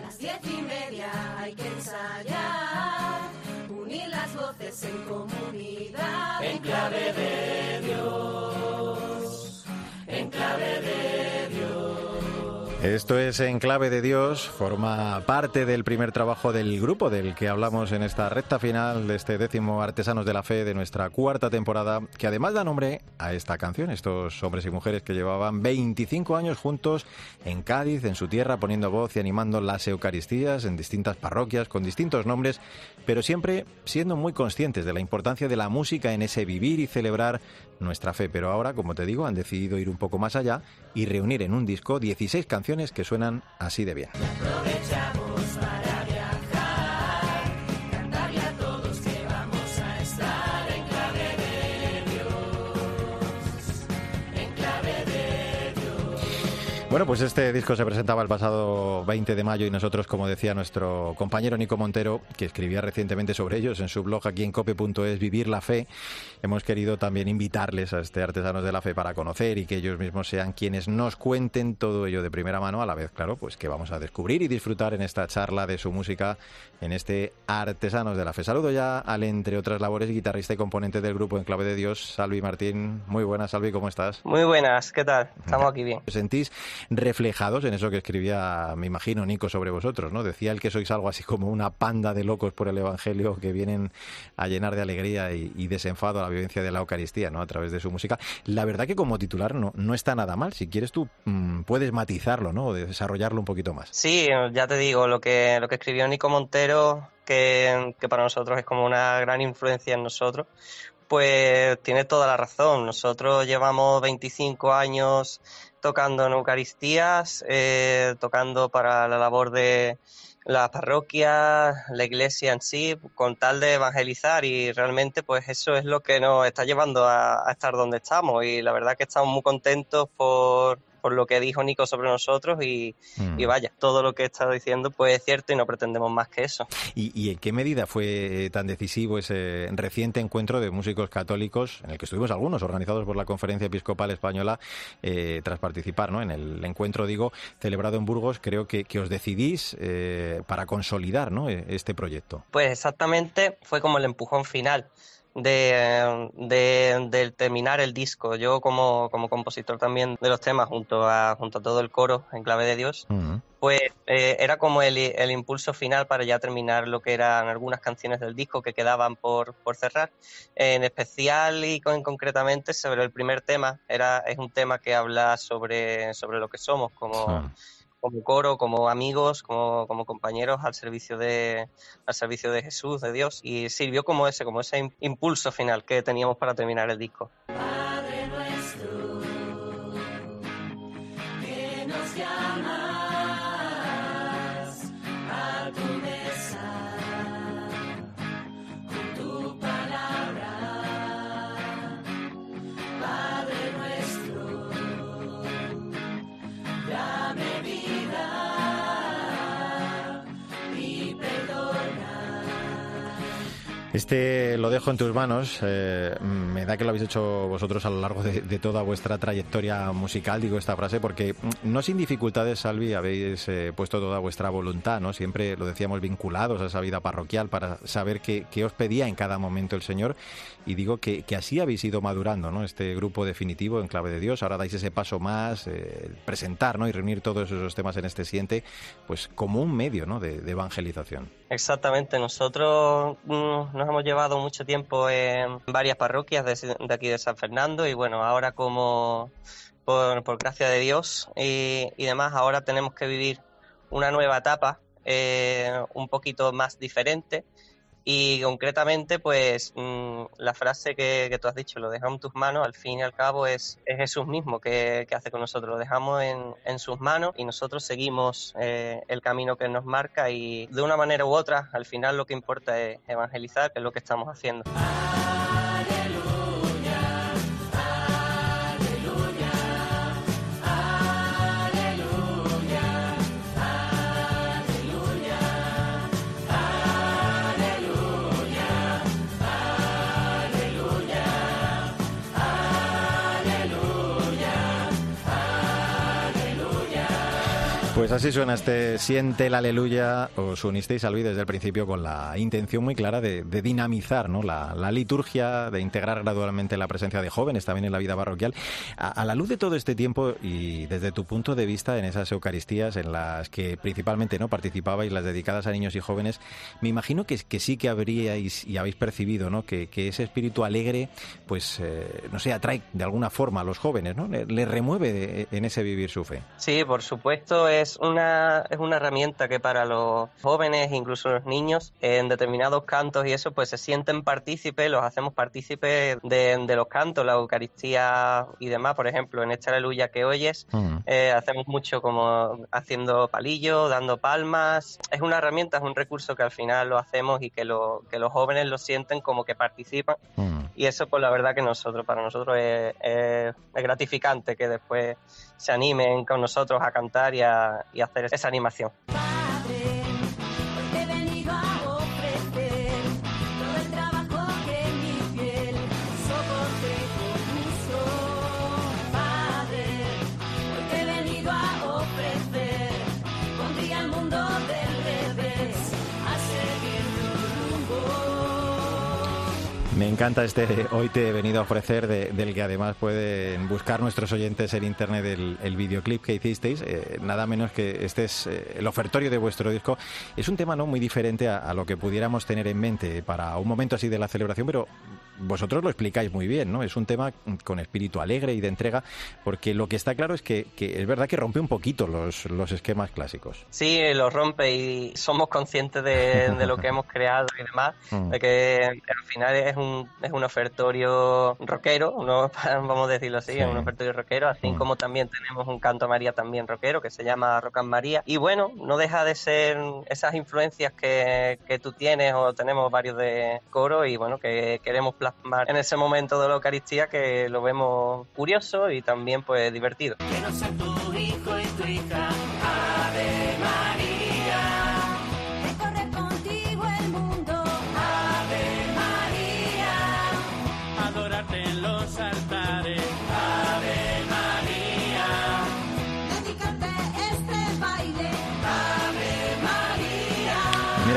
Las diez y media hay que ensayar. Unir las voces en comunidad. En clave de Dios. Esto es En Clave de Dios, forma parte del primer trabajo del grupo del que hablamos en esta recta final de este décimo Artesanos de la Fe de nuestra cuarta temporada, que además da nombre a esta canción, estos hombres y mujeres que llevaban 25 años juntos en Cádiz, en su tierra, poniendo voz y animando las Eucaristías en distintas parroquias, con distintos nombres, pero siempre siendo muy conscientes de la importancia de la música en ese vivir y celebrar nuestra fe. Pero ahora, como te digo, han decidido ir un poco más allá y reunir en un disco 16 canciones que suenan así de bien. Bueno, pues este disco se presentaba el pasado 20 de mayo y nosotros, como decía nuestro compañero Nico Montero, que escribía recientemente sobre ellos en su blog aquí en cope.es, Vivir la Fe, hemos querido también invitarles a este Artesanos de la Fe para conocer y que ellos mismos sean quienes nos cuenten todo ello de primera mano, a la vez, claro, pues que vamos a descubrir y disfrutar en esta charla de su música en este Artesanos de la Fe. Saludo ya al, entre otras labores, guitarrista y componente del grupo En Clave de Dios, Salvi Martín. Muy buenas, Salvi, ¿cómo estás? Muy buenas, ¿qué tal? Estamos aquí bien. ¿Os sentís reflejados en eso que escribía, me imagino, Nico, sobre vosotros, ¿no? Decía él que sois algo así como una panda de locos por el Evangelio que vienen a llenar de alegría y, desenfado a la vivencia de la Eucaristía, ¿no? A través de su música. La verdad que como titular no, no está nada mal. Si quieres tú mm, puedes matizarlo, ¿no? Desarrollarlo un poquito más. Sí, ya te digo, lo que, lo que escribió Nico Montero, que, que para nosotros es como una gran influencia en nosotros, pues tiene toda la razón. Nosotros llevamos 25 años tocando en Eucaristías, eh, tocando para la labor de la parroquia, la iglesia en sí, con tal de evangelizar y realmente pues eso es lo que nos está llevando a, a estar donde estamos. Y la verdad que estamos muy contentos por, por lo que dijo Nico sobre nosotros y, Mm. y vaya, todo lo que he estado diciendo pues es cierto y no pretendemos más que eso. ¿Y, y en qué medida fue tan decisivo ese reciente encuentro de músicos católicos, en el que estuvimos algunos, organizados por la Conferencia Episcopal Española, eh, tras participar ¿no? en el encuentro, digo, celebrado en Burgos? Creo que, que os decidís eh, para consolidar ¿no? e- este proyecto. Pues exactamente fue como el empujón final de, de- terminar el disco. Yo como, como compositor también de los temas junto a, junto a todo el coro en clave de Dios, pues eh, era como el, el impulso final para ya terminar lo que eran algunas canciones del disco que quedaban por, por cerrar. En especial y con, concretamente sobre el primer tema, era, es un tema que habla sobre, sobre lo que somos como, Ah. Como coro, como amigos, como, como compañeros al servicio de al servicio de Jesús, de Dios, y sirvió como ese, como ese im- impulso final que teníamos para terminar el disco. Este lo dejo en tus manos. eh, me da que lo habéis hecho vosotros a lo largo de, toda vuestra trayectoria musical, digo esta frase, porque mm, no sin dificultades, Salvi, habéis eh, puesto toda vuestra voluntad, ¿no? Siempre lo decíamos vinculados a esa vida parroquial para saber qué, os pedía en cada momento el Señor. Y digo que, así habéis ido madurando, ¿no? Este grupo definitivo en clave de Dios. Ahora dais ese paso más, eh, presentar, ¿no? Y reunir todos esos temas en este siguiente, pues como un medio, ¿no? De, de evangelización. Exactamente, nosotros mm, nos hemos llevado mucho tiempo en varias parroquias de, aquí de San Fernando y bueno, ahora como por, por gracia de Dios y, y demás, ahora tenemos que vivir una nueva etapa eh, un poquito más diferente y concretamente pues mm, la frase que, que tú has dicho, lo dejamos en tus manos, al fin y al cabo es, es Jesús mismo que, que hace con nosotros, lo dejamos en, en sus manos y nosotros seguimos eh, el camino que nos marca y de una manera u otra al final lo que importa es evangelizar, que es lo que estamos haciendo. Pues así suena este Siente el Aleluya. Os unisteis al desde el principio con la intención muy clara de, dinamizar ¿no? la, liturgia, de integrar gradualmente la presencia de jóvenes también en la vida parroquial. A, la luz de todo este tiempo y desde tu punto de vista en esas Eucaristías en las que principalmente no participabais, las dedicadas a niños y jóvenes, me imagino que, sí que habríais y habéis percibido ¿no? que, ese espíritu alegre, pues, eh, no sé, atrae de alguna forma a los jóvenes, ¿no? Le, remueve de, en ese vivir su fe. Sí, por supuesto, es es una, es una herramienta que para los jóvenes, incluso los niños, en determinados cantos y eso, pues se sienten partícipes, los hacemos partícipes de, de los cantos, la Eucaristía y demás. Por ejemplo, en esta aleluya que oyes, Mm. eh, hacemos mucho como haciendo palillos, dando palmas. Es una herramienta, es un recurso que al final lo hacemos y que, lo, que los jóvenes lo sienten como que participan. Mm. Y eso, pues la verdad que nosotros, para nosotros es, es- es gratificante que después se animen con nosotros a cantar y a, y hacer esa animación. Encanta este hoy te he venido a ofrecer de- del que además pueden buscar nuestros oyentes en internet el, el videoclip que hicisteis. Eh, nada menos que este es eh, el ofertorio de vuestro disco. Es un tema no muy diferente a, a lo que pudiéramos tener en mente para un momento así de la celebración pero vosotros lo explicáis muy bien no es un tema con espíritu alegre y de entrega porque lo que está claro es que, que es verdad que rompe un poquito los, los esquemas clásicos. Sí, lo rompe y somos conscientes de, de lo que hemos creado y demás, (laughs) Mm. de que al final es un, es un ofertorio rockero, (laughs) vamos a decirlo así, Sí. es un ofertorio rockero, así Mm. como también tenemos un canto a María también rockero que se llama Rock and María. Y bueno, no deja de ser esas influencias que, que tú tienes o tenemos varios de coro y bueno, que queremos plasmar en ese momento de la Eucaristía que lo vemos curioso y también pues divertido. Quiero ser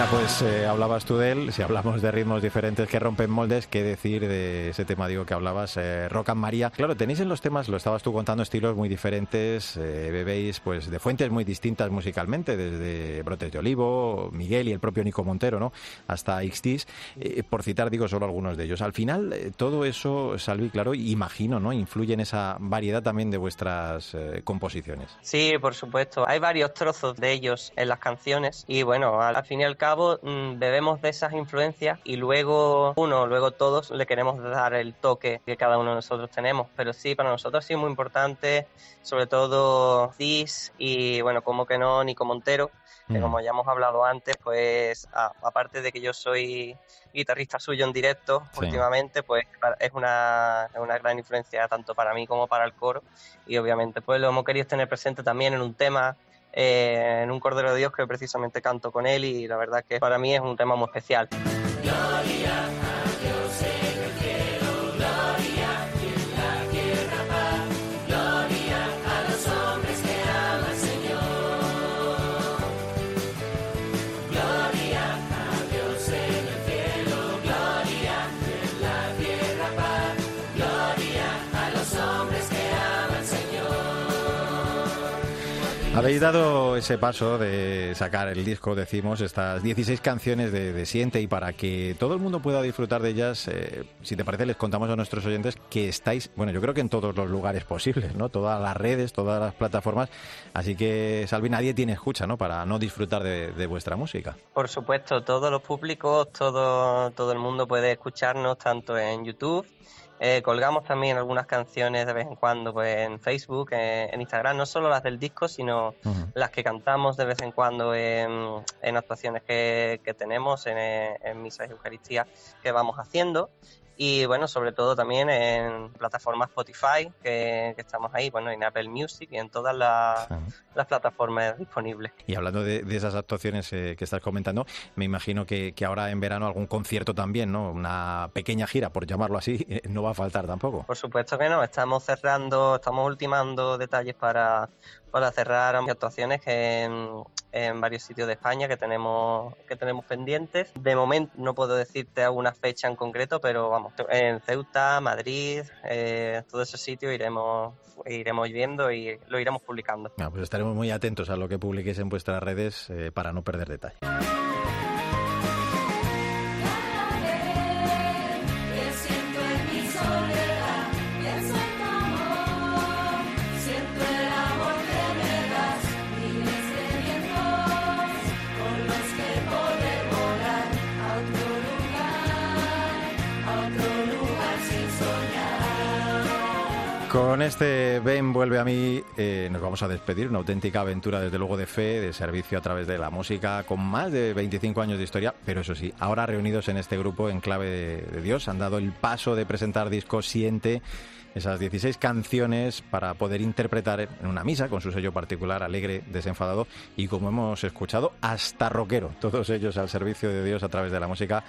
Pues eh, hablabas tú de él, si hablamos de ritmos diferentes que rompen moldes, ¿qué decir de ese tema, digo, que hablabas, eh, Rock and María? Claro, tenéis en los temas, lo estabas tú contando, estilos muy diferentes, eh, bebéis pues de fuentes muy distintas musicalmente, desde Brotes de Olivo, Miguel y el propio Nico Montero, ¿no? Hasta XTs, eh, por citar, digo, solo algunos de ellos. Al final, todo eso, Salvi, claro, imagino, ¿no? Influye en esa variedad también de vuestras composiciones. Sí, por supuesto. Hay varios trozos de ellos en las canciones y bueno, al, al fin y al cabo mm, bebemos de esas influencias y luego uno, luego todos le queremos dar el toque que cada uno de nosotros tenemos. Pero sí, para nosotros sí es muy importante, sobre todo Cis y bueno, como que no, Nico Montero, que Mm. como ya hemos hablado antes, pues a- aparte de que yo soy guitarrista suyo en directo Sí. últimamente, pues es una, es una gran influencia tanto para mí como para el coro y obviamente pues lo hemos querido tener presente también en un tema, eh, en un Cordero de Dios que precisamente canto con él y la verdad que para mí es un tema muy especial. Habéis dado ese paso de sacar el disco, decimos, estas 16 canciones de, de Siente y para que todo el mundo pueda disfrutar de ellas, eh, si te parece, les contamos a nuestros oyentes que estáis, bueno, yo creo que en todos los lugares posibles, ¿no? Todas las redes, todas las plataformas. Así que, Salvi, nadie tiene escucha, ¿no? Para no disfrutar de, de vuestra música. Por supuesto, todos los públicos, todo, todo el mundo puede escucharnos tanto en YouTube. Eh, colgamos también algunas canciones de vez en cuando pues, en Facebook, eh, en Instagram, no solo las del disco, sino las que cantamos de vez en cuando en, en actuaciones que, que tenemos, en, en misas y Eucaristía que vamos haciendo. Y bueno, sobre todo también en plataformas Spotify, que, que estamos ahí, bueno, en Apple Music y en todas las, las plataformas disponibles. Y hablando de, de esas actuaciones eh, que estás comentando, me imagino que, que ahora en verano algún concierto también, ¿no? Una pequeña gira, por llamarlo así, (laughs) eh, no va a faltar tampoco. Por supuesto que no, estamos cerrando, estamos ultimando detalles para, para cerrar actuaciones en, en varios sitios de España que tenemos, que tenemos pendientes. De momento no puedo decirte alguna fecha en concreto, pero vamos, en Ceuta, Madrid, eh, todos esos sitios iremos, iremos viendo y lo iremos publicando. Ah, pues estaremos muy atentos a lo que publiquéis en vuestras redes eh, para no perder detalle. Con este Ven vuelve a mí, eh, nos vamos a despedir, una auténtica aventura desde luego de fe, de servicio a través de la música, con más de 25 años de historia, pero eso sí, ahora reunidos en este grupo en clave de, Dios, han dado el paso de presentar disco Siente, esas 16 canciones para poder interpretar en una misa con su sello particular, alegre, desenfadado. Y como hemos escuchado, hasta rockero, todos ellos al servicio de Dios a través de la música.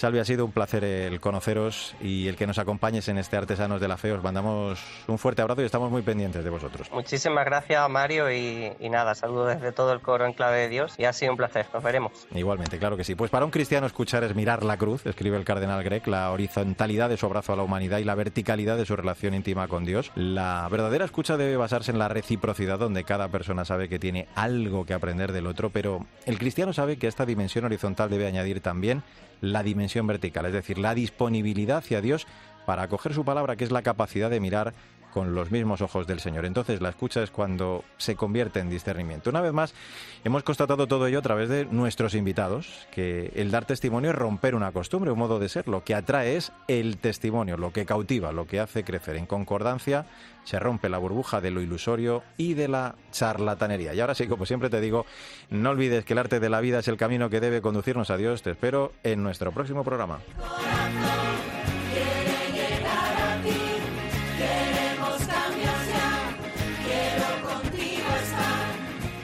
Salvi, ha sido un placer el conoceros y el que nos acompañes en este Artesanos de la Fe. Os mandamos un fuerte abrazo y estamos muy pendientes de vosotros. Muchísimas gracias, Mario, y, y nada, saludos desde todo el coro en clave de Dios y ha sido un placer. Nos veremos. Igualmente, claro que sí. Pues para un cristiano escuchar es mirar la cruz, escribe el cardenal Grec, la horizontalidad de su abrazo a la humanidad y la verticalidad de su relación íntima con Dios. La verdadera escucha debe basarse en la reciprocidad, donde cada persona sabe que tiene algo que aprender del otro, pero el cristiano sabe que esta dimensión horizontal debe añadir también la dimensión vertical, es decir, la disponibilidad hacia Dios para acoger su palabra, que es la capacidad de mirar con los mismos ojos del Señor. Entonces la escucha es cuando se convierte en discernimiento. Una vez más, hemos constatado todo ello a través de nuestros invitados, que el dar testimonio es romper una costumbre, un modo de ser. Lo que atrae es el testimonio, lo que cautiva, lo que hace crecer. En concordancia se rompe la burbuja de lo ilusorio y de la charlatanería. Y ahora sí, como siempre te digo, no olvides que el arte de la vida es el camino que debe conducirnos a Dios. Te espero en nuestro próximo programa.